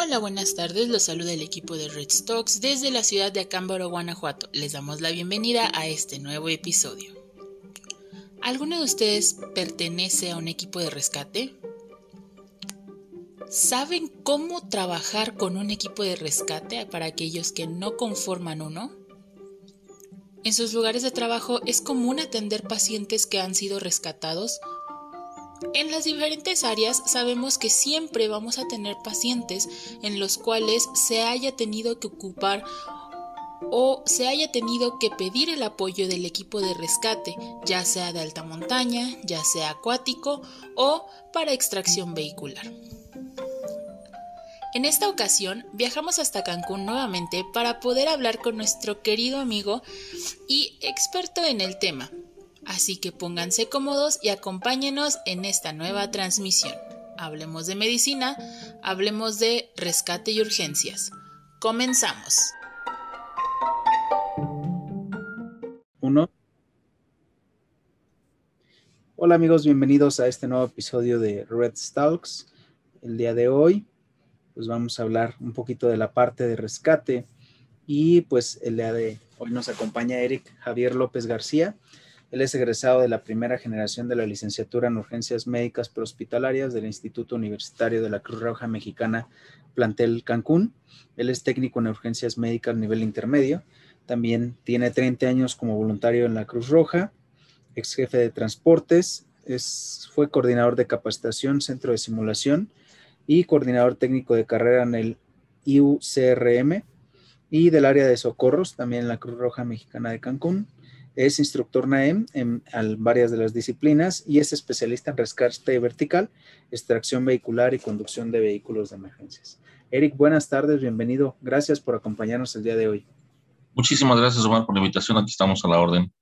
Hola, buenas tardes. Los saluda el equipo de Red Stocks desde la ciudad de Acámbaro, Guanajuato. Les damos la bienvenida a este nuevo episodio. ¿Alguno de ustedes pertenece a un equipo de rescate? ¿Saben cómo trabajar con un equipo de rescate para aquellos que no conforman uno? En sus lugares de trabajo es común atender pacientes que han sido rescatados en las diferentes áreas sabemos que siempre vamos a tener pacientes en los cuales se haya tenido que ocupar o se haya tenido que pedir el apoyo del equipo de rescate, ya sea de alta montaña, ya sea acuático o para extracción vehicular. En esta ocasión viajamos hasta Cancún nuevamente para poder hablar con nuestro querido amigo y experto en el tema, Así que pónganse cómodos y acompáñenos en esta nueva transmisión. Hablemos de medicina, hablemos de rescate y urgencias. Comenzamos. Uno. Hola amigos, bienvenidos a este nuevo episodio de Red Stalks. El día de hoy, pues vamos a hablar un poquito de la parte de rescate y pues el día de hoy nos acompaña Eric Javier López García. Él es egresado de la primera generación de la licenciatura en urgencias médicas prehospitalarias del Instituto Universitario de la Cruz Roja Mexicana, plantel Cancún. Él es técnico en urgencias médicas nivel intermedio. También tiene 30 años como voluntario en la Cruz Roja, ex jefe de transportes, es, fue coordinador de capacitación, centro de simulación y coordinador técnico de carrera en el IUCRM y del área de socorros, también en la Cruz Roja Mexicana de Cancún es instructor NAEM en, varias de las disciplinas y es especialista en rescate vertical, extracción vehicular y conducción de vehículos de emergencias. Eric, buenas tardes, bienvenido. Gracias por acompañarnos el día de hoy. Muchísimas gracias, Omar, por la invitación. Aquí estamos a la orden.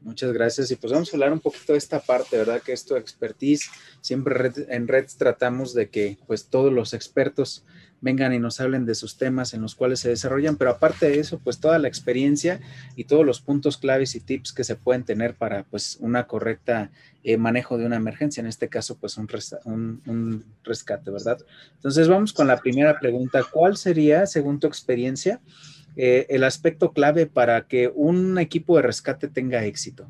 Muchas gracias. Y pues vamos a hablar un poquito de esta parte, ¿verdad? Que es tu expertise. Siempre en Red tratamos de que pues todos los expertos vengan y nos hablen de sus temas en los cuales se desarrollan, pero aparte de eso, pues toda la experiencia y todos los puntos claves y tips que se pueden tener para pues una correcta eh, manejo de una emergencia, en este caso pues un, rescate, ¿verdad? Entonces vamos con la primera pregunta, ¿cuál sería, según tu experiencia, eh, el aspecto clave para que un equipo de rescate tenga éxito?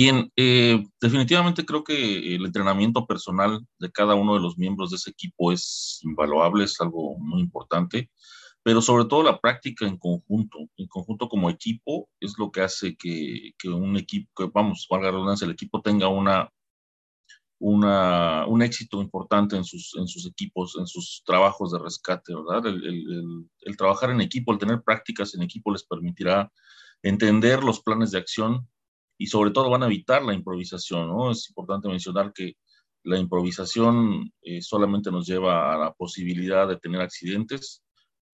Bien, eh, definitivamente creo que el entrenamiento personal de cada uno de los miembros de ese equipo es invaluable, es algo muy importante, pero sobre todo la práctica en conjunto, en conjunto como equipo, es lo que hace que, un equipo, que, vamos, valga redundancia, el equipo tenga una, una, un éxito importante en sus, en sus equipos, en sus trabajos de rescate, ¿verdad? el trabajar en equipo, el tener prácticas en equipo les permitirá entender los planes de acción y sobre todo van a evitar la improvisación, ¿no? Es importante mencionar que la improvisación eh, solamente nos lleva a la posibilidad de tener accidentes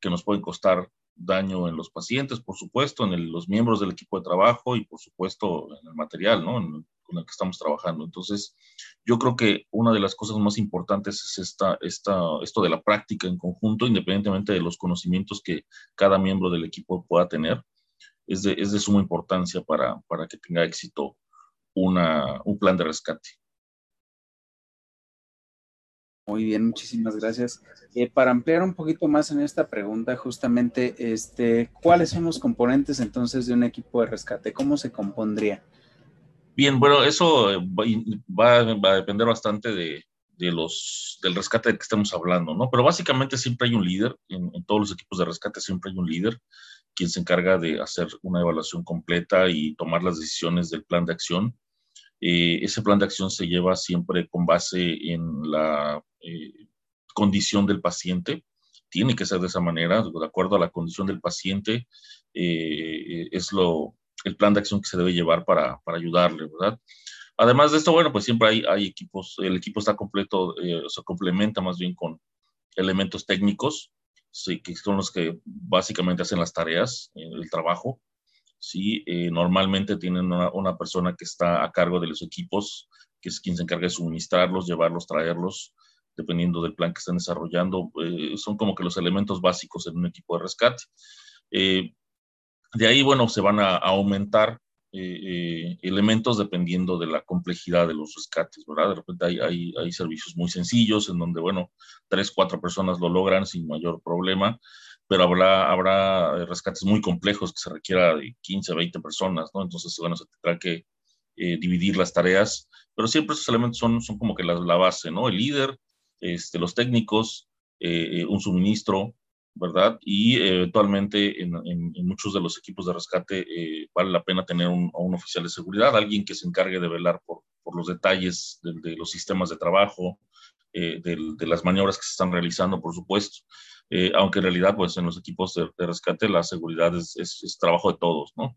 que nos pueden costar daño en los pacientes, por supuesto, en los miembros del equipo de trabajo y por supuesto en el material, ¿no? con el que estamos trabajando. Entonces, yo creo que una de las cosas más importantes es esta, esta, esto de la práctica en conjunto, independientemente de los conocimientos que cada miembro del equipo pueda tener es de, es de suma importancia para, para, que tenga éxito una, un plan de rescate. Muy bien, muchísimas gracias. Eh, para ampliar un poquito más en esta pregunta, justamente, este, ¿cuáles son los componentes entonces de un equipo de rescate? ¿Cómo se compondría? Bien, bueno, eso va, va a depender bastante de, de, los, del rescate de que estemos hablando, ¿no? Pero básicamente siempre hay un líder, en, en, todos los equipos de rescate siempre hay un líder quien se encarga de hacer una evaluación completa y tomar las decisiones del plan de acción. Eh, ese plan de acción se lleva siempre con base en la eh, condición del paciente. Tiene que ser de esa manera, de acuerdo a la condición del paciente, eh, es lo, el plan de acción que se debe llevar para, para ayudarle, ¿verdad? Además de esto, bueno, pues siempre hay, hay equipos, el equipo está completo, se complementa más bien con elementos técnicos sí, que son los que básicamente hacen las tareas, eh, el trabajo. Sí, eh, normalmente tienen una, persona que está a cargo de los equipos, que es quien se encarga de suministrarlos, llevarlos, traerlos, dependiendo del plan que están desarrollando. Eh, son como que los elementos básicos en un equipo de rescate. de ahí, bueno, se van a, aumentar elementos dependiendo de la complejidad de los rescates, ¿verdad? De repente hay, servicios muy sencillos en donde, bueno, tres, cuatro personas lo logran sin mayor problema, pero habrá, habrá rescates muy complejos que se requiera de 15, 20 personas, ¿no? Entonces, bueno, se tendrá que dividir las tareas, pero siempre esos elementos son, son como que la, base, ¿no? El líder, este, los técnicos, un suministro, ¿verdad? Y eventualmente en, muchos de los equipos de rescate eh, vale la pena tener un, un, oficial de seguridad, alguien que se encargue de velar por, los detalles de, los sistemas de trabajo, eh, de, las maniobras que se están realizando, por supuesto. Eh, aunque en realidad, pues en los equipos de, rescate la seguridad es, es, trabajo de todos, ¿no?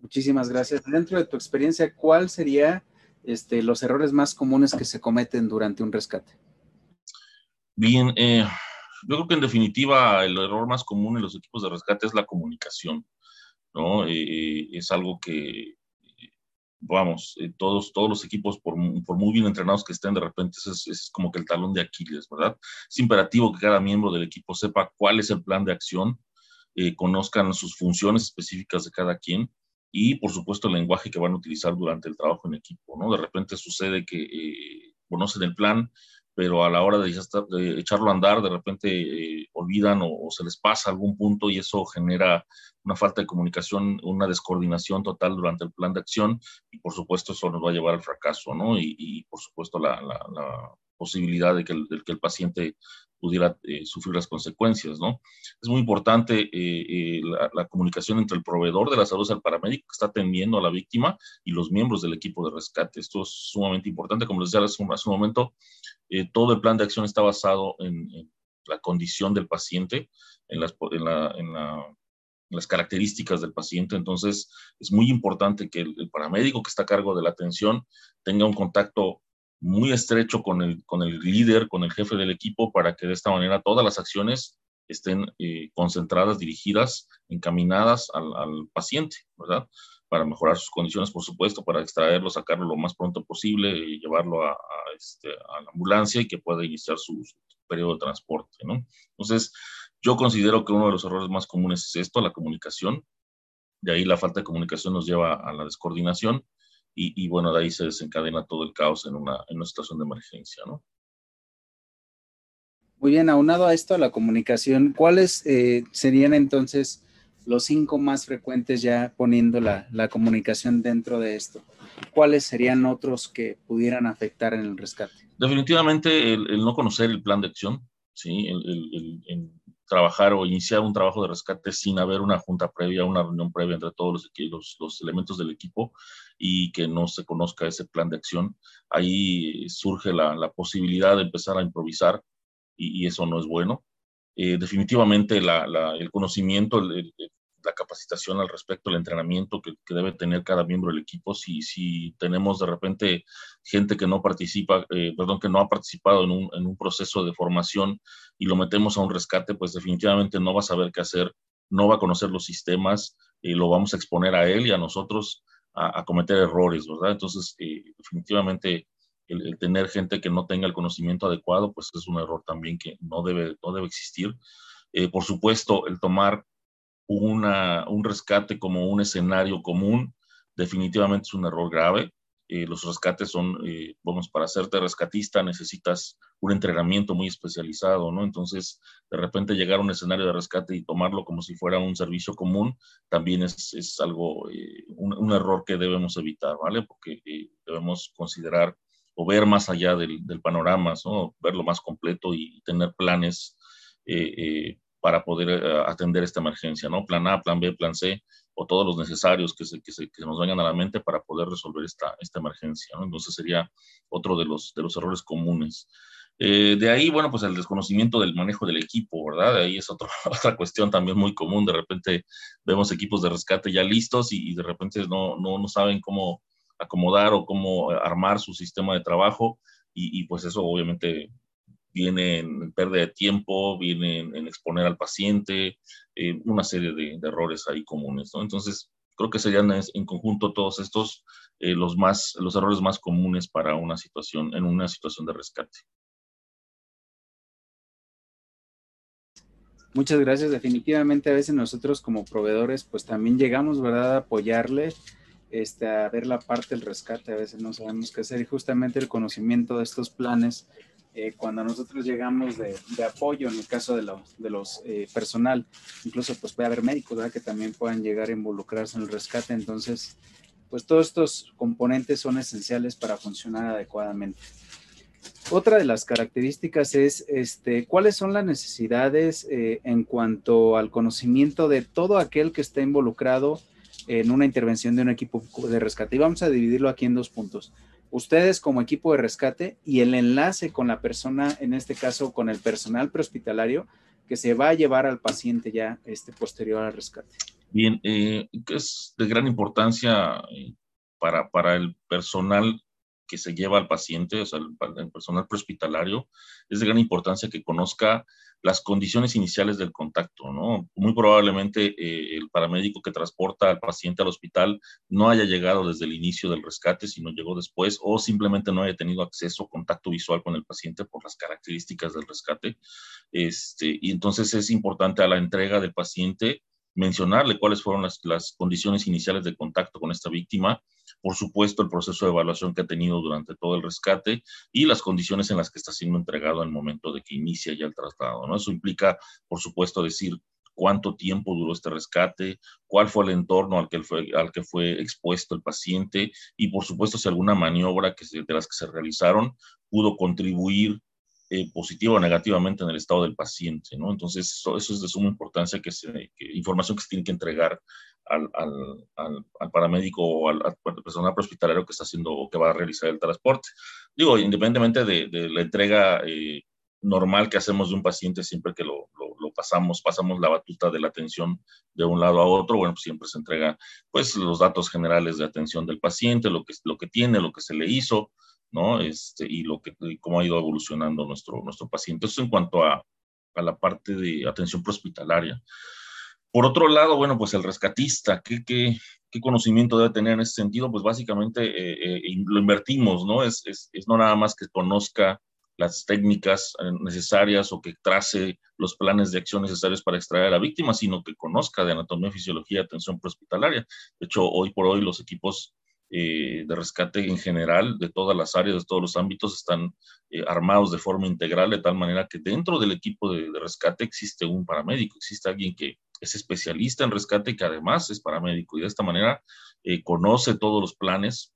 Muchísimas gracias. Dentro de tu experiencia, ¿cuál sería este, los errores más comunes que se cometen durante un rescate? Bien, eh, yo creo que en definitiva el error más común en los equipos de rescate es la comunicación, ¿no? Eh, es algo que, vamos, eh, todos, todos los equipos, por, por, muy bien entrenados que estén, de repente es, es, como que el talón de Aquiles, ¿verdad? Es imperativo que cada miembro del equipo sepa cuál es el plan de acción, conozcan sus funciones específicas de cada quien y, por supuesto, el lenguaje que van a utilizar durante el trabajo en equipo, ¿no? De repente sucede que conocen el plan, pero a la hora de, echarlo a andar, de repente eh, olvidan o, se les pasa algún punto y eso genera una falta de comunicación, una descoordinación total durante el plan de acción y por supuesto eso nos va a llevar al fracaso, ¿no? Y, por supuesto la, posibilidad de que el, que el paciente pudiera eh, sufrir las consecuencias, ¿no? Es muy importante eh, la, comunicación entre el proveedor de la salud, el paramédico que está atendiendo a la víctima y los miembros del equipo de rescate. Esto es sumamente importante, como les decía hace un, hace un momento, eh, todo el plan de acción está basado en, la condición del paciente, en las, características del paciente. Entonces, es muy importante que el, paramédico que está a cargo de la atención tenga un contacto muy estrecho con el, con el líder, con el jefe del equipo, para que de esta manera todas las acciones estén eh, concentradas, dirigidas, encaminadas al, al paciente, ¿verdad? Para mejorar sus condiciones, por supuesto, para extraerlo, sacarlo lo más pronto posible y llevarlo a, este, a la ambulancia y que pueda iniciar su, periodo de transporte, ¿no? Entonces, yo considero que uno de los errores más comunes es esto, la comunicación. De ahí la falta de comunicación nos lleva a la descoordinación y, y bueno, de ahí se desencadena todo el caos en una, en una situación de emergencia, ¿no? Muy bien, aunado a esto, a la comunicación, ¿cuáles eh, serían entonces los cinco más frecuentes ya poniendo la, comunicación dentro de esto. ¿Cuáles serían otros que pudieran afectar en el rescate? Definitivamente el, no conocer el plan de acción, ¿sí? El, trabajar o iniciar un trabajo de rescate sin haber una junta previa, una reunión previa entre todos los, elementos del equipo y que no se conozca ese plan de acción. Ahí surge la, posibilidad de empezar a improvisar y, eso no es bueno. Eh, definitivamente el conocimiento, la capacitación al respecto, el entrenamiento que, debe tener cada miembro del equipo. Si, si tenemos de repente gente que no participa, eh, perdón, que no ha participado en un, en un, proceso de formación y lo metemos a un rescate, pues definitivamente no va a saber qué hacer, no va a conocer los sistemas, y lo vamos a exponer a él y a nosotros a, cometer errores, ¿verdad? Entonces, eh, definitivamente el, tener gente que no tenga el conocimiento adecuado, pues es un error también que no debe, no debe existir. Eh, por supuesto, el tomar una, un rescate como un escenario común, definitivamente es un error grave. Eh, los rescates son, eh, vamos, para hacerte rescatista necesitas un entrenamiento muy especializado, ¿no? Entonces, de repente llegar a un escenario de rescate y tomarlo como si fuera un servicio común, también es, es algo, eh, un, error que debemos evitar, ¿vale? Porque debemos considerar o ver más allá del, del, panorama, ¿no? Verlo más completo y tener planes para poder eh, atender esta emergencia, ¿no? Plan A, plan B, plan C, o todos los necesarios que se, que se, nos vengan a la mente para poder resolver esta, esta emergencia. Entonces sería otro de los, de los errores comunes. Eh, de ahí, bueno, pues el desconocimiento del manejo del equipo, ¿verdad? De ahí es otra otra cuestión también muy común. De repente vemos equipos de rescate ya listos y, y de repente no, no, no, saben cómo acomodar o cómo armar su sistema de trabajo y, pues eso obviamente viene en pérdida de tiempo, viene en, exponer al paciente, eh, una serie de, errores ahí comunes, ¿no? Entonces, creo que serían en conjunto todos estos eh, los, más, los errores más comunes para una situación, en una situación de rescate. Muchas gracias. Definitivamente a veces nosotros como proveedores pues también llegamos, ¿verdad?, a apoyarle este, a ver la parte del rescate. A veces no sabemos qué hacer y justamente el conocimiento de estos planes, eh, cuando nosotros llegamos de, apoyo, en el caso de, los eh, personal, incluso pues puede haber médicos, ¿verdad?, que también puedan llegar a involucrarse en el rescate. Entonces, pues todos estos componentes son esenciales para funcionar adecuadamente. Otra de las características es este, cuáles son las necesidades eh, en cuanto al conocimiento de todo aquel que está involucrado en una intervención de un equipo de rescate. Y vamos a dividirlo aquí en dos puntos. Ustedes como equipo de rescate y el enlace con la persona, en este caso con el personal prehospitalario, que se va a llevar al paciente ya este, posterior al rescate. Bien, eh, es de gran importancia eh, para, para el personal que se lleva al paciente, o sea, el, personal prehospitalario, es de gran importancia que conozca las condiciones iniciales del contacto, ¿no? Muy probablemente eh, el paramédico que transporta al paciente al hospital no haya llegado desde el inicio del rescate, sino llegó después, o simplemente no haya tenido acceso o contacto visual con el paciente por las características del rescate. Este, y entonces es importante a la entrega del paciente mencionarle cuáles fueron las, condiciones iniciales de contacto con esta víctima, por supuesto el proceso de evaluación que ha tenido durante todo el rescate y las condiciones en las que está siendo entregado en el momento de que inicia ya el traslado. ¿no? Eso implica, por supuesto, decir cuánto tiempo duró este rescate, cuál fue el entorno al que fue, al que fue expuesto el paciente y, por supuesto, si alguna maniobra que de las que se realizaron pudo contribuir eh, positivo o negativamente en el estado del paciente, ¿no? Entonces, eso, es de suma importancia, que, se, información que se tiene que entregar al, al, al, paramédico o al, personal hospitalario que está haciendo o que va a realizar el transporte. Digo, independientemente de, de la entrega eh, normal que hacemos de un paciente siempre que lo, lo, pasamos, pasamos la batuta de la atención de un lado a otro, bueno, pues siempre se entrega pues los datos generales de atención del paciente, lo que, lo que tiene, lo que se le hizo, ¿no? Este, y lo que, cómo ha ido evolucionando nuestro, nuestro paciente. Eso en cuanto a, a la parte de atención prehospitalaria. Por otro lado, bueno, pues el rescatista, ¿qué, qué, qué conocimiento debe tener en ese sentido? Pues básicamente eh, eh, lo invertimos, ¿no? Es, es, es, no nada más que conozca las técnicas eh, necesarias o que trace los planes de acción necesarios para extraer a la víctima, sino que conozca de anatomía, fisiología, atención prehospitalaria. De hecho, hoy por hoy los equipos eh, de rescate en general, de todas las áreas, de todos los ámbitos, están eh, armados de forma integral, de tal manera que dentro del equipo de, rescate existe un paramédico, existe alguien que es especialista en rescate y que además es paramédico y de esta manera eh, conoce todos los planes,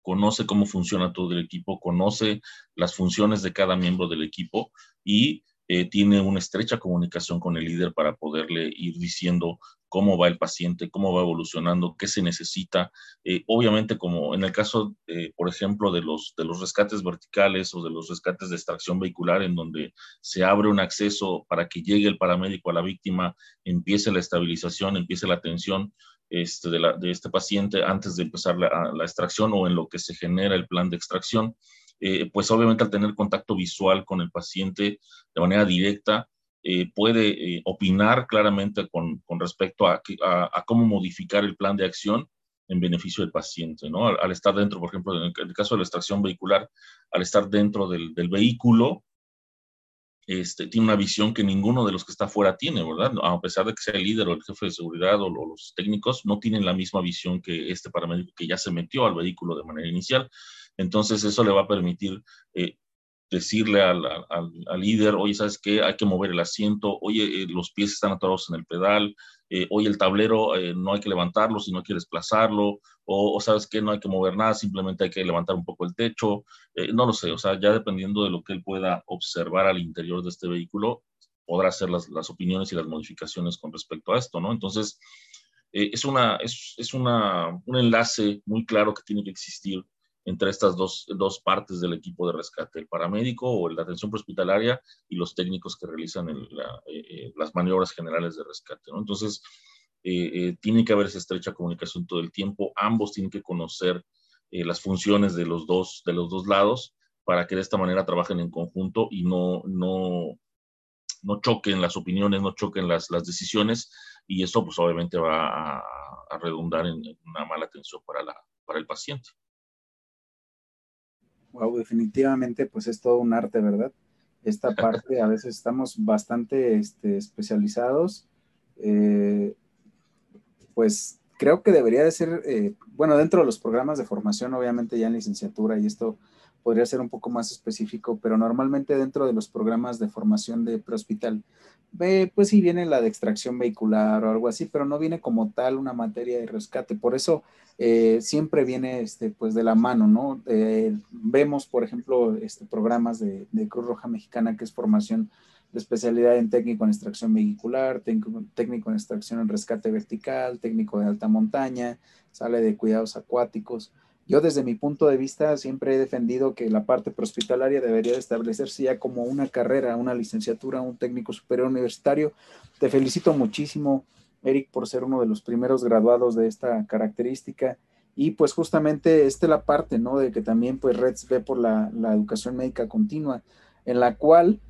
conoce cómo funciona todo el equipo, conoce las funciones de cada miembro del equipo y tiene una estrecha comunicación con el líder para poderle ir diciendo cómo va el paciente, cómo va evolucionando, qué se necesita. Eh, obviamente, como en el caso, eh, por ejemplo, de los, de los rescates verticales o de los rescates de extracción vehicular, en donde se abre un acceso para que llegue el paramédico a la víctima, empiece la estabilización, empiece la atención este, de, la, de, este paciente antes de empezar la, la, extracción o en lo que se genera el plan de extracción. Eh, pues obviamente al tener contacto visual con el paciente de manera directa, eh, puede eh, opinar claramente con, con respecto a, a, cómo modificar el plan de acción en beneficio del paciente, ¿no? Al, estar dentro, por ejemplo, en el, caso de la extracción vehicular, al estar dentro del, del, vehículo, este, tiene una visión que ninguno de los que está afuera tiene, ¿verdad? A pesar de que sea el líder o el jefe de seguridad o, o los técnicos, no tienen la misma visión que este paramédico que ya se metió al vehículo de manera inicial. Entonces, eso le va a permitir eh, decirle al, al, líder, oye, ¿sabes qué? Hay que mover el asiento, oye, eh, los pies están atorados en el pedal, eh, oye, el tablero eh, no hay que levantarlo, sino hay que desplazarlo, o, ¿sabes qué? No hay que mover nada, simplemente hay que levantar un poco el techo, no lo sé, o sea, ya dependiendo de lo que él pueda observar al interior de este vehículo, podrá hacer las, las opiniones y las modificaciones con respecto a esto, ¿no? Entonces, es, una, es, es una, un enlace muy claro que tiene que existir entre estas dos, dos, partes del equipo de rescate, el paramédico o la atención prehospitalaria y los técnicos que realizan eh, eh, las maniobras generales de rescate. Entonces, eh, tiene que haber esa estrecha comunicación todo el tiempo, ambos tienen que conocer las funciones de los, dos, de los dos lados para que de esta manera trabajen en conjunto y no, no, no choquen las opiniones, no choquen las, las decisiones y eso pues obviamente va a, a redundar en una mala atención para, la, para el paciente. Wow, definitivamente, pues es todo un arte, ¿verdad? esta parte, a veces estamos bastante este, especializados. Eh, pues creo que debería de ser, eh, bueno, dentro de los programas de formación, obviamente ya en licenciatura, y esto podría ser un poco más específico, pero normalmente dentro de los programas de formación de prehospital, pues sí viene la de extracción vehicular o algo así, pero no viene como tal una materia de rescate. Por eso eh, siempre viene este, pues de la mano, ¿no? vemos, por ejemplo, este, programas de, Cruz Roja Mexicana que es formación de especialidad en técnico en extracción vehicular, técnico, técnico en extracción en rescate vertical, técnico de alta montaña, sale de cuidados acuáticos. Yo desde mi punto de vista siempre he defendido que la parte prehospitalaria debería establecerse ya como una carrera, una licenciatura, un técnico superior universitario. Te felicito muchísimo, Eric, por ser uno de los primeros graduados de esta característica. Y pues justamente esta es la parte, ¿no? De que también pues REDS ve por la, la educación médica continua, en la cual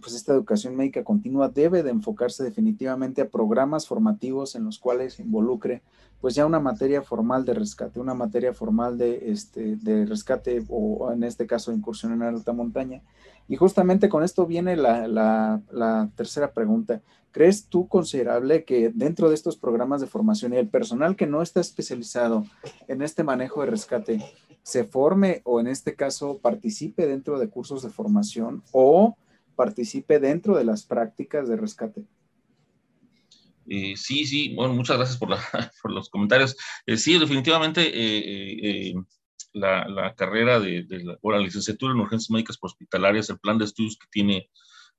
pues esta educación médica continua debe de enfocarse definitivamente a programas formativos en los cuales involucre pues ya una materia formal de rescate, una materia formal de, este, de rescate o en este caso incursión en alta montaña. Y justamente con esto viene la, la tercera pregunta. ¿Crees tú considerable que dentro de estos programas de formación y el personal que no está especializado en este manejo de rescate se forme o en este caso participe dentro de cursos de formación o participe dentro de las prácticas de rescate. Eh, sí, sí, bueno, muchas gracias por, los comentarios. Eh, sí, definitivamente eh, la, carrera de, la, o la licenciatura en urgencias médicas hospitalarias, el plan de estudios que tiene,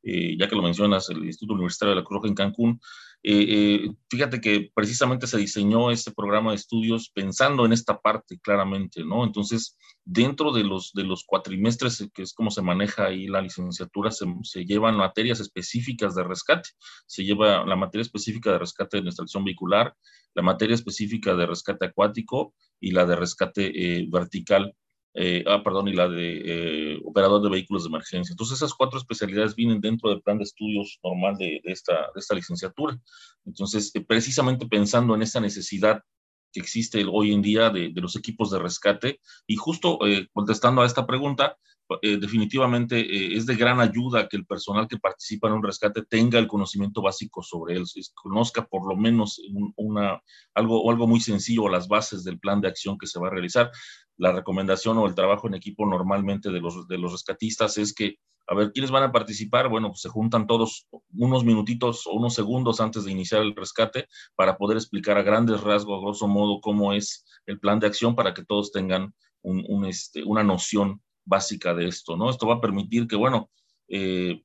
ya que lo mencionas, el Instituto Universitario de la Cruz Roja en Cancún, eh, eh, fíjate que precisamente se diseñó este programa de estudios pensando en esta parte claramente, ¿no? Entonces, dentro de los, de los cuatrimestres, que es como se maneja ahí la licenciatura, se, se llevan materias específicas de rescate. Se lleva la materia específica de rescate de extracción vehicular, la materia específica de rescate acuático y la de rescate eh, vertical. Eh, ah, perdón, y la de eh, operador de vehículos de emergencia. Entonces, esas cuatro especialidades vienen dentro del plan de estudios normal de, esta, de esta, licenciatura. Entonces, eh, precisamente pensando en esa necesidad que existe hoy en día de los equipos de rescate, y justo contestando a esta pregunta, eh, definitivamente eh, es de gran ayuda que el personal que participa en un rescate tenga el conocimiento básico sobre él, conozca por lo menos una, algo, algo muy sencillo, las bases del plan de acción que se va a realizar. La recomendación o el trabajo en equipo normalmente de los, de los rescatistas es que, a ver, ¿quiénes van a participar? Bueno, pues se juntan todos unos minutitos o unos segundos antes de iniciar el rescate para poder explicar a grandes rasgos, a grosso modo, cómo es el plan de acción para que todos tengan este, una noción básica de esto, ¿no? Esto va a permitir que, bueno, eh,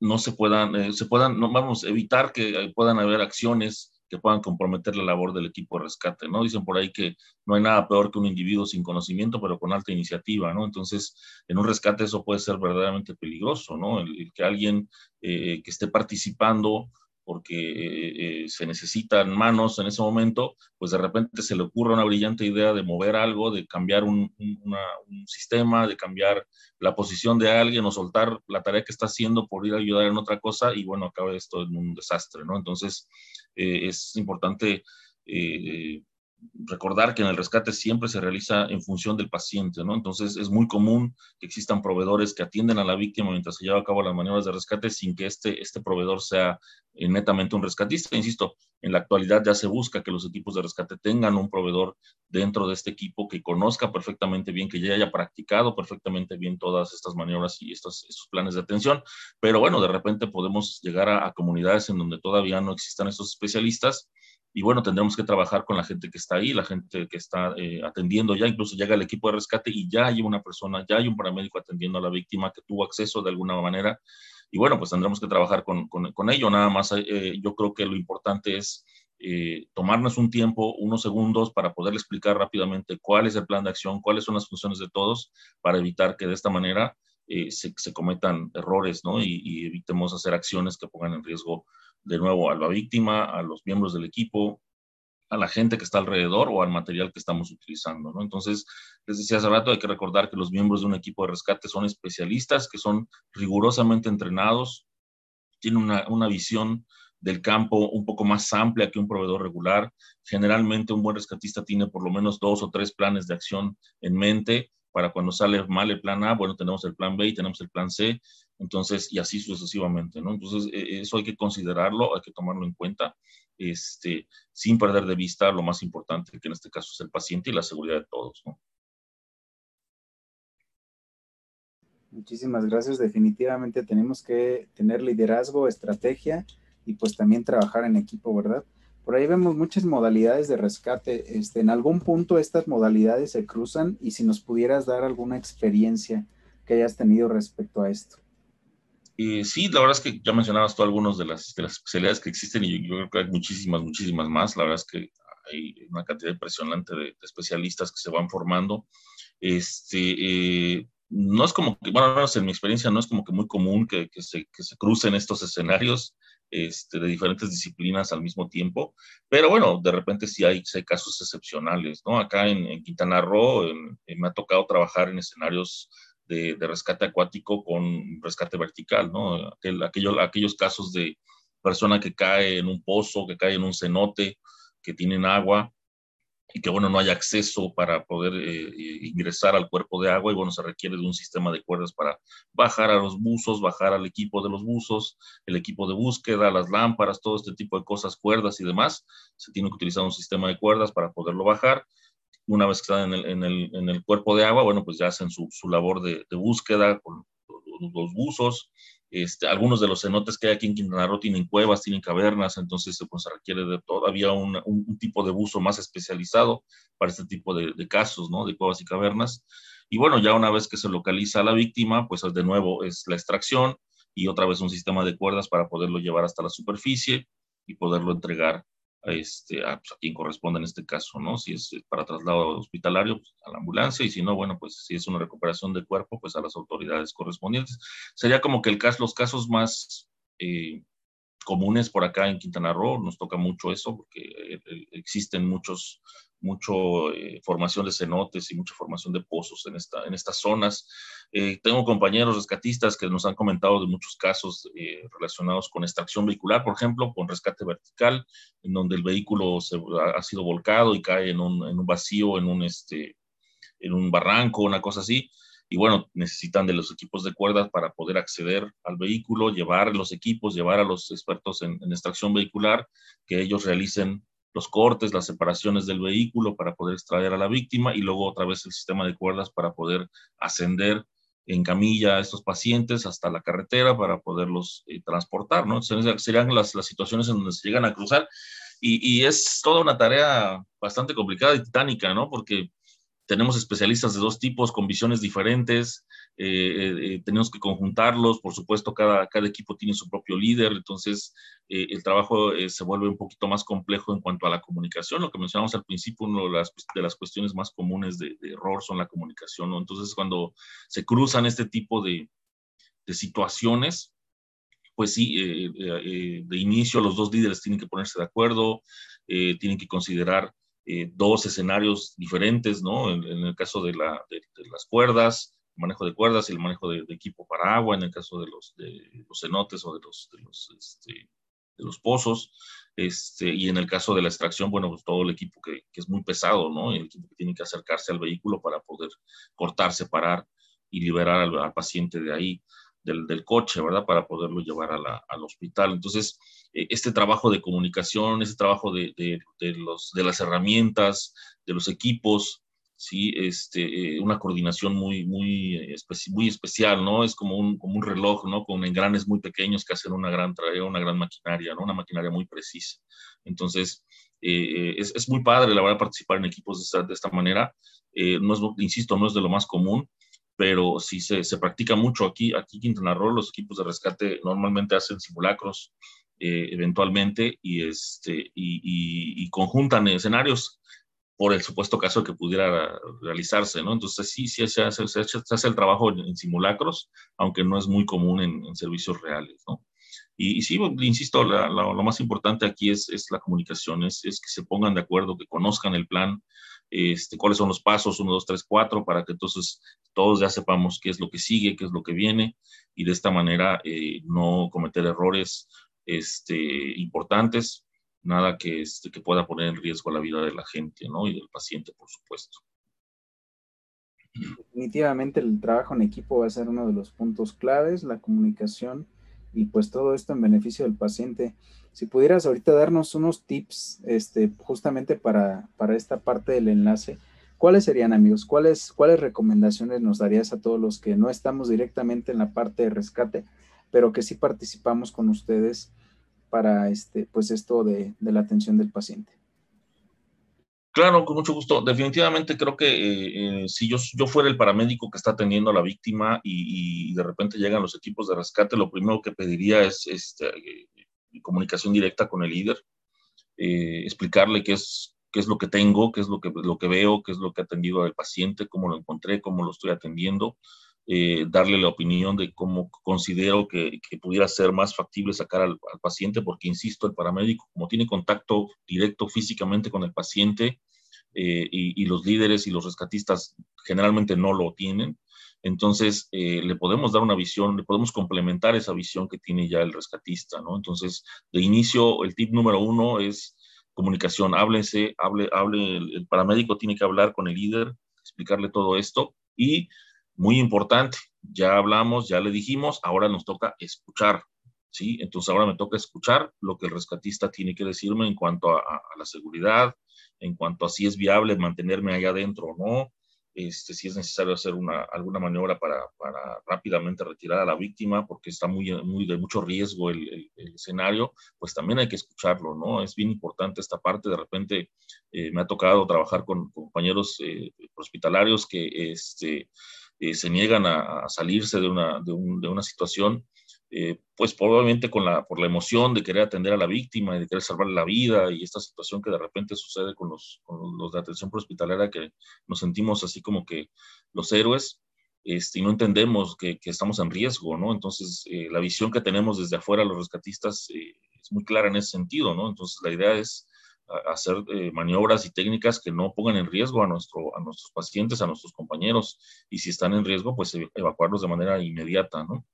no se puedan, eh, se puedan, no, vamos, evitar que puedan haber acciones que puedan comprometer la labor del equipo de rescate, ¿no? Dicen por ahí que no hay nada peor que un individuo sin conocimiento, pero con alta iniciativa, ¿no? Entonces, en un rescate eso puede ser verdaderamente peligroso, ¿no? El, que alguien eh, que esté participando porque eh, eh, se necesitan manos en ese momento, pues de repente se le ocurre una brillante idea de mover algo, de cambiar un, sistema, de cambiar la posición de alguien o soltar la tarea que está haciendo por ir a ayudar en otra cosa y bueno, acaba esto en un desastre, ¿no? Entonces eh, es importante recordar que en el rescate siempre se realiza en función del paciente, ¿no? Entonces es muy común que existan proveedores que atienden a la víctima mientras se lleva a cabo las maniobras de rescate sin que este, este proveedor sea eh, netamente un rescatista. Insisto, en la actualidad ya se busca que los equipos de rescate tengan un proveedor dentro de este equipo que conozca perfectamente bien, que ya haya practicado perfectamente bien todas estas maniobras y estos, estos planes de atención. Pero bueno, de repente podemos llegar a, a comunidades en donde todavía no existan estos especialistas y bueno, tendremos que trabajar con la gente que está ahí, la gente que está eh, atendiendo ya, incluso llega el equipo de rescate y ya hay una persona, ya hay un paramédico atendiendo a la víctima que tuvo acceso de alguna manera. Y bueno, pues tendremos que trabajar con, con, ello. Nada más, eh, yo creo que lo importante es eh, tomarnos un tiempo, unos segundos, para poder explicar rápidamente cuál es el plan de acción, cuáles son las funciones de todos, para evitar que de esta manera se, se, cometan errores, ¿no? Y, evitemos hacer acciones que pongan en riesgo de nuevo a la víctima, a los miembros del equipo, a la gente que está alrededor o al material que estamos utilizando. Entonces, les decía hace rato, hay que recordar que los miembros de un equipo de rescate son especialistas que son rigurosamente entrenados, tienen una visión del campo un poco más amplia que un proveedor regular. Generalmente un buen rescatista tiene por lo menos dos o tres planes de acción en mente para cuando sale mal el plan A, bueno, tenemos el plan B y tenemos el plan C, entonces, y así sucesivamente, ¿no? Entonces, e, eso hay que considerarlo, hay que tomarlo en cuenta, este, sin perder de vista lo más importante, que en este caso es el paciente y la seguridad de todos, ¿no? Muchísimas gracias. Definitivamente tenemos que tener liderazgo, estrategia y pues también trabajar en equipo, ¿verdad? Por ahí vemos muchas modalidades de rescate. Este, en algún punto estas modalidades se cruzan y si nos pudieras dar alguna experiencia que hayas tenido respecto a esto. Eh, sí, la verdad es que ya mencionabas tú algunas de las, de especialidades que existen y yo, creo que hay muchísimas, muchísimas más. La verdad es que hay una cantidad impresionante de, especialistas que se van formando. Este, eh, no es como que, bueno, en mi experiencia, no es como que muy común que, que, se, que se crucen estos escenarios. Este, de diferentes disciplinas al mismo tiempo, pero bueno, de repente sí hay, hay casos excepcionales, ¿no? Acá en, Quintana Roo me ha tocado trabajar en escenarios de, rescate acuático con rescate vertical, ¿no? aquello, aquellos casos de persona que cae en un pozo, que cae en un cenote, que tienen agua y que bueno, no hay acceso para poder eh, ingresar al cuerpo de agua y bueno, se requiere de un sistema de cuerdas para bajar a los buzos, bajar al equipo de los buzos, el equipo de búsqueda, las lámparas, todo este tipo de cosas, cuerdas y demás. Se tiene que utilizar un sistema de cuerdas para poderlo bajar. Una vez que están en el, en el, en el cuerpo de agua, bueno, pues ya hacen su, su labor de, de búsqueda con los buzos, este, algunos de los cenotes que hay aquí en Quintana Roo tienen cuevas, tienen cavernas, entonces pues, se requiere de todavía un, tipo de buzo más especializado para este tipo de, de, casos, ¿no? De cuevas y cavernas. Y bueno, ya una vez que se localiza a la víctima, pues de nuevo es la extracción y otra vez un sistema de cuerdas para poderlo llevar hasta la superficie y poderlo entregar este, a, pues, a, quien corresponde en este caso, ¿no? Si es eh, para traslado hospitalario, pues, a la ambulancia, y si no, bueno, pues si es una recuperación de cuerpo, pues a las autoridades correspondientes. Sería como que el caso, los casos más eh, comunes por acá en Quintana Roo, nos toca mucho eso, porque eh, existen muchos mucho eh, formación de cenotes y mucha formación de pozos en, esta, en estas zonas. Eh, tengo compañeros rescatistas que nos han comentado de muchos casos eh, relacionados con extracción vehicular, por ejemplo, con rescate vertical, en donde el vehículo se, ha, sido volcado y cae en un, en un, vacío, en un, este, en un barranco, una cosa así. Y bueno, necesitan de los equipos de cuerdas para poder acceder al vehículo, llevar los equipos, llevar a los expertos en, extracción vehicular, que ellos realicen los cortes, las separaciones del vehículo para poder extraer a la víctima y luego otra vez el sistema de cuerdas para poder ascender en camilla a estos pacientes hasta la carretera para poderlos eh, transportar, ¿no? Serían las, las situaciones en donde se llegan a cruzar y, y, es toda una tarea bastante complicada y titánica, ¿no? Porque tenemos especialistas de dos tipos con visiones diferentes, eh, eh, eh, tenemos que conjuntarlos, por supuesto, cada, cada equipo tiene su propio líder, entonces el trabajo se vuelve un poquito más complejo en cuanto a la comunicación, lo que mencionamos al principio, una de las, de las cuestiones más comunes de, error son la comunicación, ¿no? Entonces, cuando se cruzan este tipo de, de situaciones, pues sí, de inicio los dos líderes tienen que ponerse de acuerdo, tienen que considerar eh, dos escenarios diferentes, ¿no? En, el caso de, la, de, las cuerdas, el manejo de cuerdas y el manejo de, equipo para agua, en el caso de los, de los cenotes o de los, de los, este, de los pozos, este, y en el caso de la extracción, bueno, pues todo el equipo que, que, es muy pesado, ¿no? El equipo que tiene que acercarse al vehículo para poder cortar, separar y liberar al, al paciente de ahí del, del, coche, ¿verdad? Para poderlo llevar a al hospital. Entonces, eh, este trabajo de comunicación, este trabajo de, de, de, los, de las herramientas, de los equipos, ¿sí? Este, eh, una coordinación muy, muy, especi muy especial, ¿no? Es como un, como un reloj, ¿no? Con engranes muy pequeños que hacen una gran, una gran maquinaria, ¿no? Una maquinaria muy precisa. Entonces, eh, es, es, muy padre, la verdad, participar en equipos de esta, de esta manera. no es, insisto, no es de lo más común, pero sí se, se, practica mucho aquí. Aquí en Quintana Roo los equipos de rescate normalmente hacen simulacros eh, eventualmente y, este, y, y, conjuntan escenarios por el supuesto caso que pudiera realizarse, ¿no? Entonces sí, sí se hace, se hace, se hace el trabajo en, simulacros, aunque no es muy común en, en servicios reales, ¿no? Y, y sí, insisto, la, la, lo más importante aquí es, es la comunicación, es, es, que se pongan de acuerdo, que conozcan el plan, este, cuáles son los pasos, uno, dos, tres, cuatro, para que entonces todos ya sepamos qué es lo que sigue, qué es lo que viene, y de esta manera eh, no cometer errores este, importantes, nada que, este, que pueda poner en riesgo la vida de la gente ¿no? y del paciente, por supuesto. definitivamente el trabajo en equipo va a ser uno de los puntos claves, la comunicación y pues todo esto en beneficio del paciente. Si pudieras ahorita darnos unos tips este, justamente para, para esta parte del enlace, ¿cuáles serían amigos? ¿Cuáles, ¿Cuáles recomendaciones nos darías a todos los que no estamos directamente en la parte de rescate, pero que sí participamos con ustedes para este, pues esto de, de la atención del paciente? Claro, con mucho gusto. Definitivamente creo que eh, eh, si yo, yo fuera el paramédico que está atendiendo a la víctima y, de repente llegan los equipos de rescate, lo primero que pediría es este, eh, comunicación directa con el líder, explicarle qué es, qué es lo que tengo, qué es lo que, lo que veo, qué es lo que ha atendido al paciente, cómo lo encontré, cómo lo estoy atendiendo, darle la opinión de cómo considero que, pudiera ser más factible sacar al, paciente, porque insisto, el paramédico, como tiene contacto directo físicamente con el paciente eh, y, los líderes y los rescatistas generalmente no lo tienen, entonces eh, le podemos dar una visión, le podemos complementar esa visión que tiene ya el rescatista, ¿no? Entonces, de inicio, el tip número uno es comunicación, háblense, hable, hable, el paramédico tiene que hablar con el líder, explicarle todo esto y muy importante, ya hablamos, ya le dijimos, ahora nos toca escuchar, ¿sí? Entonces ahora me toca escuchar lo que el rescatista tiene que decirme en cuanto a, la seguridad, en cuanto a si es viable mantenerme allá adentro o no, este, si es necesario hacer una, alguna maniobra para, para, rápidamente retirar a la víctima porque está muy, muy de mucho riesgo el, el, escenario, pues también hay que escucharlo, ¿no? Es bien importante esta parte. De repente eh, me ha tocado trabajar con, compañeros eh, hospitalarios que este, eh, se niegan a, salirse de una, de, una situación, eh, pues probablemente con la, por la emoción de querer atender a la víctima y de querer salvar la vida y esta situación que de repente sucede con los, de atención prehospitalaria que nos sentimos así como que los héroes este, y no entendemos que, que, estamos en riesgo, ¿no? Entonces, eh, la visión que tenemos desde afuera los rescatistas es muy clara en ese sentido, ¿no? Entonces, la idea es hacer eh, maniobras y técnicas que no pongan en riesgo a, nuestro, a nuestros pacientes, a nuestros compañeros, y si están en riesgo, pues evacuarlos de manera inmediata, ¿no?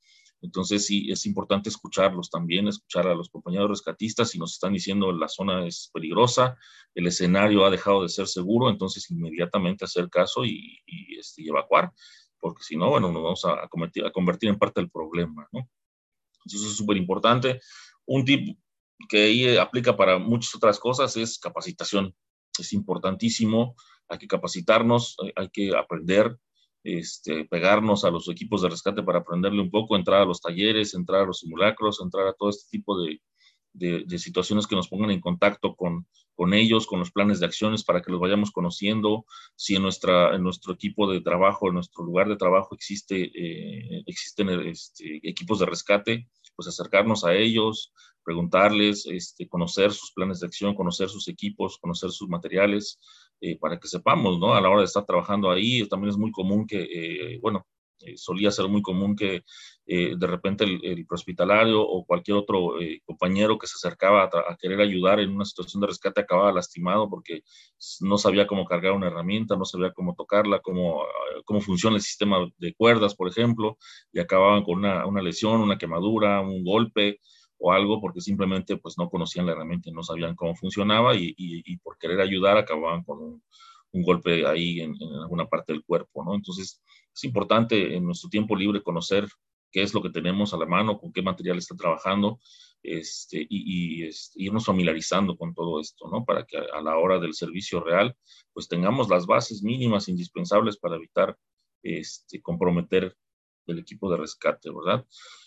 Entonces sí, es importante escucharlos también, escuchar a los compañeros rescatistas si nos están diciendo la zona es peligrosa, el escenario ha dejado de ser seguro, entonces inmediatamente hacer caso y, este, evacuar, porque si no, bueno, nos vamos a, convertir, a convertir en parte del problema, ¿no? Entonces eso es súper importante. Un tip que ahí eh, aplica para muchas otras cosas, es capacitación. Es importantísimo, hay que capacitarnos, hay que aprender, este, pegarnos a los equipos de rescate para aprenderle un poco, entrar a los talleres, entrar a los simulacros, entrar a todo este tipo de, de, situaciones que nos pongan en contacto con, con, ellos, con los planes de acciones para que los vayamos conociendo. Si en, nuestra, en nuestro equipo de trabajo, en nuestro lugar de trabajo existe, eh, existen este, equipos de rescate, pues acercarnos a ellos, preguntarles, este, conocer sus planes de acción, conocer sus equipos, conocer sus materiales, eh, para que sepamos, ¿no? A la hora de estar trabajando ahí, también es muy común que, eh, bueno, eh, solía ser muy común que de repente el, hospitalario o cualquier otro compañero que se acercaba a, querer ayudar en una situación de rescate acababa lastimado porque no sabía cómo cargar una herramienta, no sabía cómo tocarla, cómo, cómo funciona el sistema de cuerdas, por ejemplo, y acababan con una, una lesión, una quemadura, un golpe, o algo porque simplemente pues no conocían la herramienta y no sabían cómo funcionaba y, y, por querer ayudar acababan con un, un golpe ahí en, en, alguna parte del cuerpo, ¿no? Entonces es importante en nuestro tiempo libre conocer qué es lo que tenemos a la mano, con qué material está trabajando este, y, y este, irnos familiarizando con todo esto, ¿no? Para que a, la hora del servicio real pues tengamos las bases mínimas indispensables para evitar este, comprometer el equipo de rescate, ¿verdad?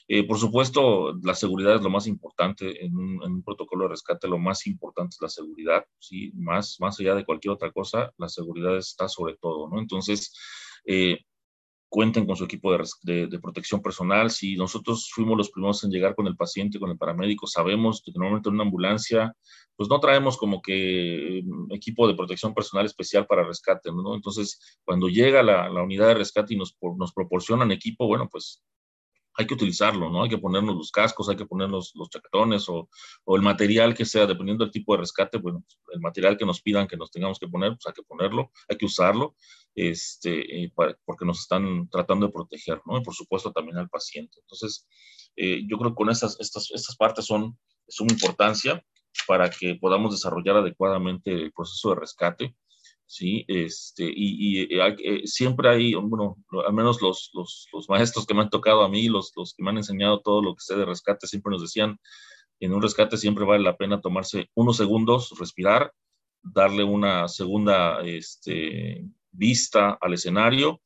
Eh, por supuesto, la seguridad es lo más importante en un, protocolo de rescate. Lo más importante es la seguridad, ¿sí? Más, más allá de cualquier otra cosa, la seguridad está sobre todo, ¿no? Entonces, eh, cuenten con su equipo de, protección personal. Si nosotros fuimos los primeros en llegar con el paciente, con el paramédico, sabemos que normalmente en una ambulancia, pues no traemos como que mm, equipo de protección personal especial para rescate, ¿no? Entonces, cuando llega la, la unidad de rescate y nos, nos proporcionan equipo, bueno, pues hay que utilizarlo, ¿no? Hay que ponernos los cascos, hay que ponernos los chaquetones o, o, el material que sea, dependiendo del tipo de rescate, bueno, el material que nos pidan que nos tengamos que poner, pues hay que ponerlo, hay que usarlo, este, eh, porque nos están tratando de proteger, ¿no? Y por supuesto también al paciente. Entonces, eh, yo creo que con estas, estas, estas partes son de suma importancia para que podamos desarrollar adecuadamente el proceso de rescate ¿sí? Este, y, y siempre hay, bueno, al menos los, los, los, maestros que me han tocado a mí, los, los que me han enseñado todo lo que sé de rescate, siempre nos decían, en un rescate siempre vale la pena tomarse unos segundos, respirar, darle una segunda este, vista al escenario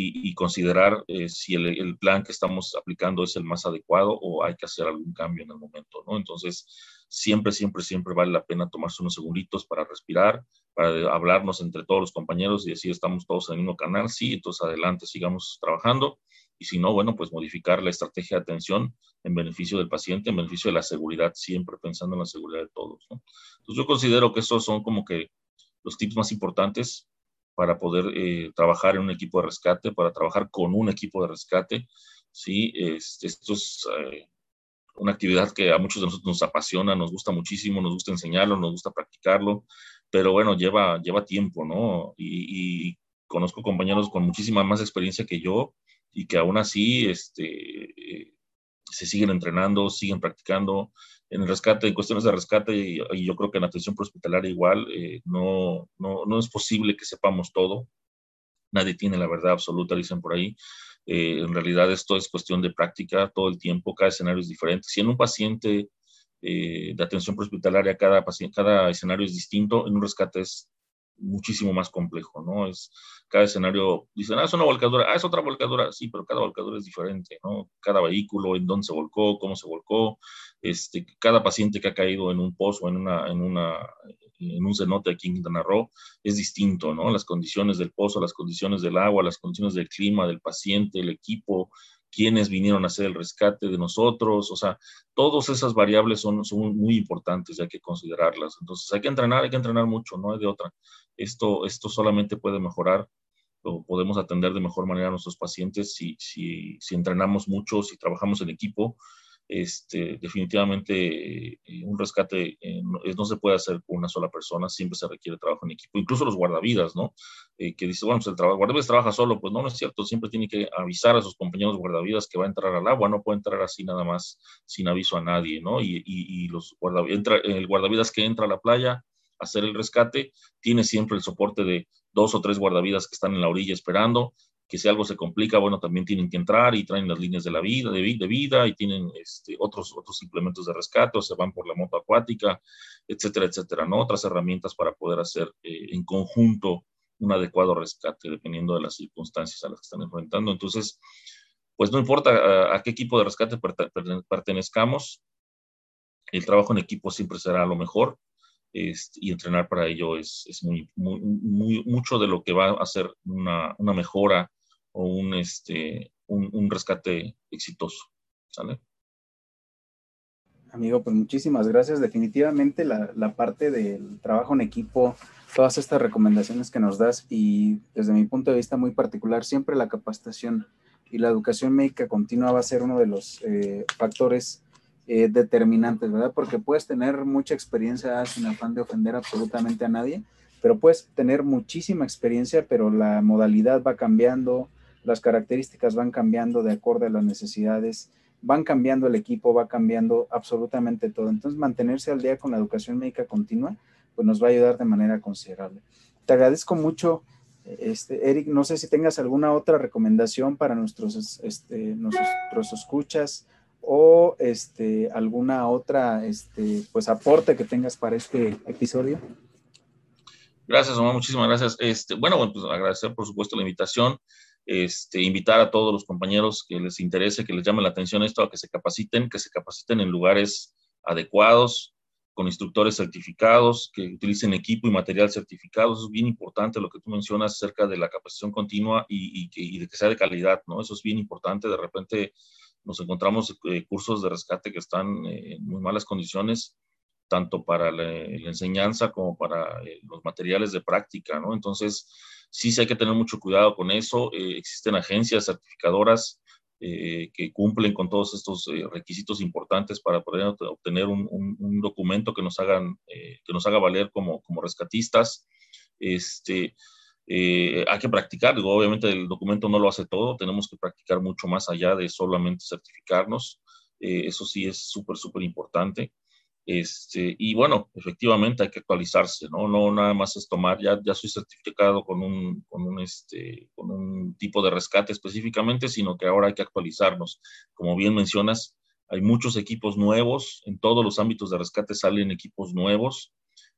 y, considerar eh, si el, plan que estamos aplicando es el más adecuado o hay que hacer algún cambio en el momento, ¿no? Entonces, siempre, siempre, siempre vale la pena tomarse unos segunditos para respirar, para hablarnos entre todos los compañeros y decir estamos todos en el mismo canal, sí, entonces adelante, sigamos trabajando y si no, bueno, pues modificar la estrategia de atención en beneficio del paciente, en beneficio de la seguridad, siempre pensando en la seguridad de todos. Entonces yo considero que esos son como que los tips más importantes para poder eh, trabajar en un equipo de rescate, para trabajar con un equipo de rescate. Sí, este, esto es eh, una actividad que a muchos de nosotros nos apasiona, nos gusta muchísimo, nos gusta enseñarlo, nos gusta practicarlo, pero bueno, lleva, lleva tiempo, ¿no? Y, conozco compañeros con muchísima más experiencia que yo y que aún así este, se siguen entrenando, siguen practicando. En rescate, en cuestiones de rescate, y, yo creo que en atención hospitalaria igual, eh, no, no, no, es posible que sepamos todo. Nadie tiene la verdad absoluta, dicen por ahí. Eh, en realidad esto es cuestión de práctica todo el tiempo, cada escenario es diferente. Si en un paciente eh, de atención hospitalaria cada, cada escenario es distinto, en un rescate es muchísimo más complejo, ¿no? Es cada escenario, dicen, ah, es una volcadura, ah, es otra volcadura, sí, pero cada volcadura es diferente, ¿no? Cada vehículo, en dónde se volcó, cómo se volcó, este, cada paciente que ha caído en un pozo, en una, en una, en un cenote aquí en Quintana Roo, es distinto, ¿no? Las condiciones del pozo, las condiciones del agua, las condiciones del clima, del paciente, el equipo, quiénes vinieron a hacer el rescate de nosotros, o sea, todas esas variables son, son muy importantes y hay que considerarlas. Entonces, hay que entrenar, hay que entrenar mucho, no hay de otra. Esto, esto solamente puede mejorar o podemos atender de mejor manera a nuestros pacientes si, si, si entrenamos mucho, si trabajamos en equipo. Este, definitivamente eh, un rescate eh, no, se puede hacer con una sola persona, siempre se requiere trabajo en equipo, incluso los guardavidas, ¿no? Eh, que dice, bueno, pues el trabajo, guardavidas trabaja solo, pues no, no es cierto, siempre tiene que avisar a sus compañeros guardavidas que va a entrar al agua, no puede entrar así nada más sin aviso a nadie, ¿no? Y, y, y los guardavidas, entra, el guardavidas que entra a la playa hacer el rescate, tiene siempre el soporte de dos o tres guardavidas que están en la orilla esperando, que si algo se complica, bueno, también tienen que entrar y traen las líneas de la vida, de, vida y tienen este, otros, otros implementos de rescate o se van por la moto acuática, etcétera, etcétera, ¿no? Otras herramientas para poder hacer eh, en conjunto un adecuado rescate, dependiendo de las circunstancias a las que están enfrentando. Entonces, pues no importa a, qué equipo de rescate pertenezcamos, el trabajo en equipo siempre será lo mejor este, y entrenar para ello es, es muy, muy, mucho de lo que va a hacer una, una mejora o un, este, un, rescate exitoso. ¿Sale? Amigo, pues muchísimas gracias. Definitivamente la, la, parte del trabajo en equipo, todas estas recomendaciones que nos das y desde mi punto de vista muy particular, siempre la capacitación y la educación médica continua va a ser uno de los eh, factores eh, determinantes, ¿verdad? Porque puedes tener mucha experiencia sin afán de ofender absolutamente a nadie, pero puedes tener muchísima experiencia, pero la modalidad va cambiando, las características van cambiando de acuerdo a las necesidades, van cambiando el equipo, va cambiando absolutamente todo. Entonces, mantenerse al día con la educación médica continua, pues nos va a ayudar de manera considerable. Te agradezco mucho, este, Eric. No sé si tengas alguna otra recomendación para nuestros, este, nuestros escuchas o este, alguna otra este, pues, aporte que tengas para este episodio. Gracias, Omar, muchísimas gracias. Este, bueno, pues agradecer por supuesto la invitación, este, invitar a todos los compañeros que les interese, que les llame la atención esto, a que se capaciten, que se capaciten en lugares adecuados, con instructores certificados, que utilicen equipo y material certificados. es bien importante lo que tú mencionas acerca de la capacitación continua y, de que sea de calidad, ¿no? Eso es bien importante. De repente nos encontramos eh, cursos de rescate que están eh, en muy malas condiciones, tanto para la, enseñanza como para eh, los materiales de práctica, ¿no? Entonces, sí, sí hay que tener mucho cuidado con eso. existen agencias certificadoras que cumplen con todos estos requisitos importantes para poder obtener un, documento que nos, hagan, que nos haga valer como, como rescatistas. Este, eh, hay que practicar, obviamente el documento no lo hace todo, tenemos que practicar mucho más allá de solamente certificarnos, eh, eso sí es súper, súper importante. Este, y bueno, efectivamente hay que actualizarse, ¿no? No nada más es tomar, ya, ya soy certificado con un, con, un, este, con un tipo de rescate específicamente, sino que ahora hay que actualizarnos. Como bien mencionas, hay muchos equipos nuevos, en todos los ámbitos de rescate salen equipos nuevos,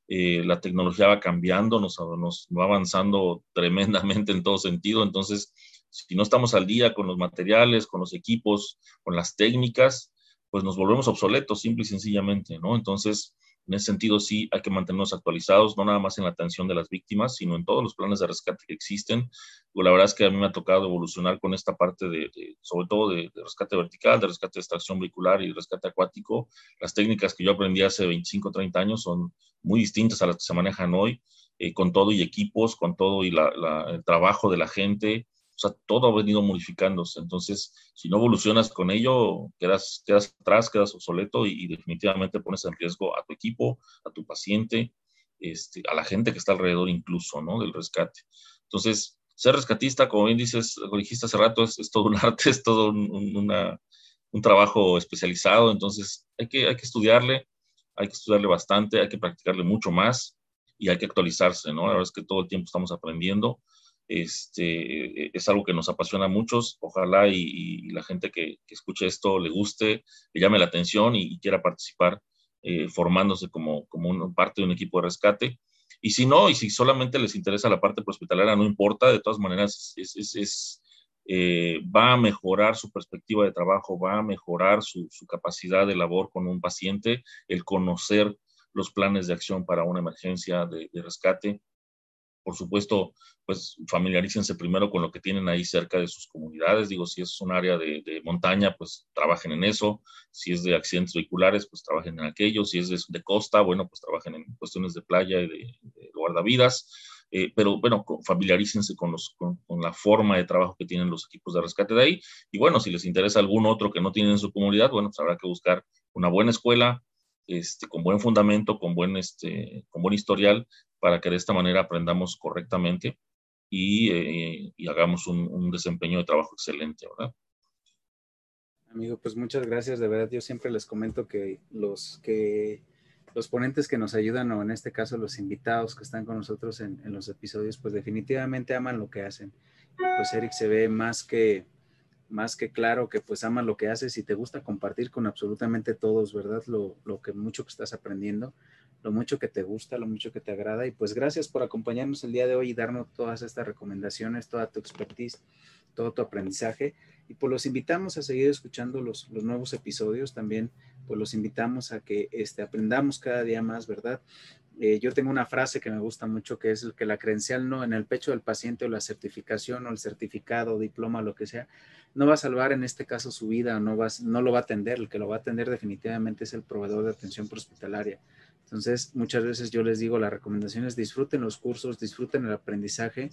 eh, la tecnología va cambiando, nos, nos va avanzando tremendamente en todo sentido, entonces si no estamos al día con los materiales, con los equipos, con las técnicas, pues nos volvemos obsoletos, simple y sencillamente, ¿no? Entonces, en ese sentido, sí hay que mantenernos actualizados, no nada más en la atención de las víctimas, sino en todos los planes de rescate que existen. Pues, la verdad es que a mí me ha tocado evolucionar con esta parte de, sobre todo de, rescate vertical, de rescate de extracción vehicular y rescate acuático. Las técnicas que yo aprendí hace 25, 30 años son muy distintas a las que se manejan hoy, eh, con todo y equipos, con todo y el trabajo de la gente, sea, todo ha venido modificándose. Entonces, si no evolucionas con ello, quedas, quedas atrás, quedas obsoleto y, definitivamente pones en riesgo a tu equipo, a tu paciente, este, a la gente que está alrededor incluso, ¿no? Del rescate. Entonces, ser rescatista, como bien dices, lo dijiste hace rato, es, todo un arte, es todo un, un, trabajo especializado. Entonces, hay que, hay que estudiarle, hay que estudiarle bastante, hay que practicarle mucho más y hay que actualizarse, ¿no? La verdad es que todo el tiempo estamos aprendiendo este, es algo que nos apasiona a muchos. Ojalá y, la gente que, escuche esto le guste, le llame la atención y, quiera participar eh, formándose como, como parte de un equipo de rescate. Y si no, y si solamente les interesa la parte hospitalaria, no importa, de todas maneras eh, va a mejorar su perspectiva de trabajo, va a mejorar su, capacidad de labor con un paciente, el conocer los planes de acción para una emergencia de rescate, por supuesto, pues familiarícense primero con lo que tienen ahí cerca de sus comunidades. Digo, si es un área de, montaña, pues trabajen en eso. Si es de accidentes vehiculares, pues trabajen en aquello. Si es de, costa, bueno, pues trabajen en cuestiones de playa y de, guardavidas. Eh, pero bueno, familiarícense con, los, con, la forma de trabajo que tienen los equipos de rescate de ahí. Y bueno, si les interesa algún otro que no tienen en su comunidad, bueno, pues habrá que buscar una buena escuela, este, con buen fundamento, con buen, este, con buen historial, para que de esta manera aprendamos correctamente y, eh, hagamos un, desempeño de trabajo excelente, ¿verdad? Amigo, pues muchas gracias. De verdad, yo siempre les comento que los que los ponentes que nos ayudan, o en este caso los invitados que están con nosotros en, en los episodios, pues definitivamente aman lo que hacen. pues Eric se ve más que, más que claro que pues aman lo que haces y te gusta compartir con absolutamente todos, ¿verdad? Lo, lo que mucho que estás aprendiendo lo mucho que te gusta, lo mucho que te agrada. Y pues gracias por acompañarnos el día de hoy y darnos todas estas recomendaciones, toda tu expertise, todo tu aprendizaje. Y pues los invitamos a seguir escuchando los, los nuevos episodios. También pues los invitamos a que este, aprendamos cada día más, ¿verdad? Eh, yo tengo una frase que me gusta mucho que es que la credencial no en el pecho del paciente o la certificación o el certificado, diploma, lo que sea, no va a salvar en este caso su vida, no, vas, no lo va a atender. El que lo va a atender definitivamente es el proveedor de atención hospitalaria. Entonces, muchas veces yo les digo, la recomendación es disfruten los cursos, disfruten el aprendizaje,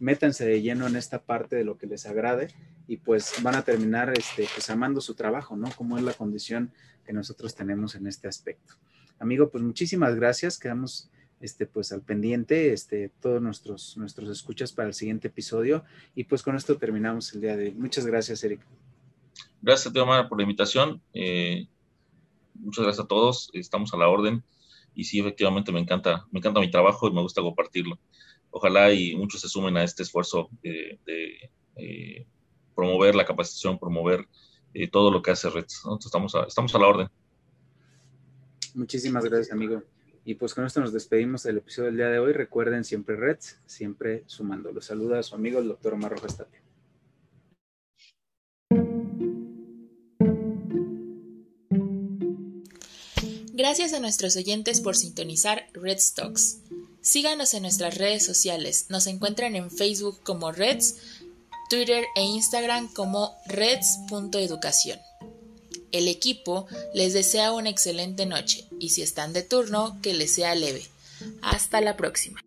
métanse de lleno en esta parte de lo que les agrade y pues van a terminar este, pues amando su trabajo, ¿no? Como es la condición que nosotros tenemos en este aspecto. Amigo, pues muchísimas gracias, quedamos este, pues al pendiente, este, todos nuestros, nuestros escuchas para el siguiente episodio y pues con esto terminamos el día de hoy. Muchas gracias, Eric. Gracias, Teomar, por la invitación. Eh, muchas gracias a todos, estamos a la orden y sí, efectivamente me encanta, me encanta mi trabajo y me gusta compartirlo. Ojalá y muchos se sumen a este esfuerzo de, eh, promover la capacitación, promover eh, todo lo que hace Reds. Estamos, a, estamos a la orden. Muchísimas gracias, amigo. Y pues con esto nos despedimos del episodio del día de hoy. Recuerden siempre Reds, siempre sumando. Los saluda a su amigo el doctor Omar Rojas Tapia. Gracias a nuestros oyentes por sintonizar Red Stocks. Síganos en nuestras redes sociales. Nos encuentran en Facebook como Reds, Twitter e Instagram como reds.educación. El equipo les desea una excelente noche y si están de turno, que les sea leve. Hasta la próxima.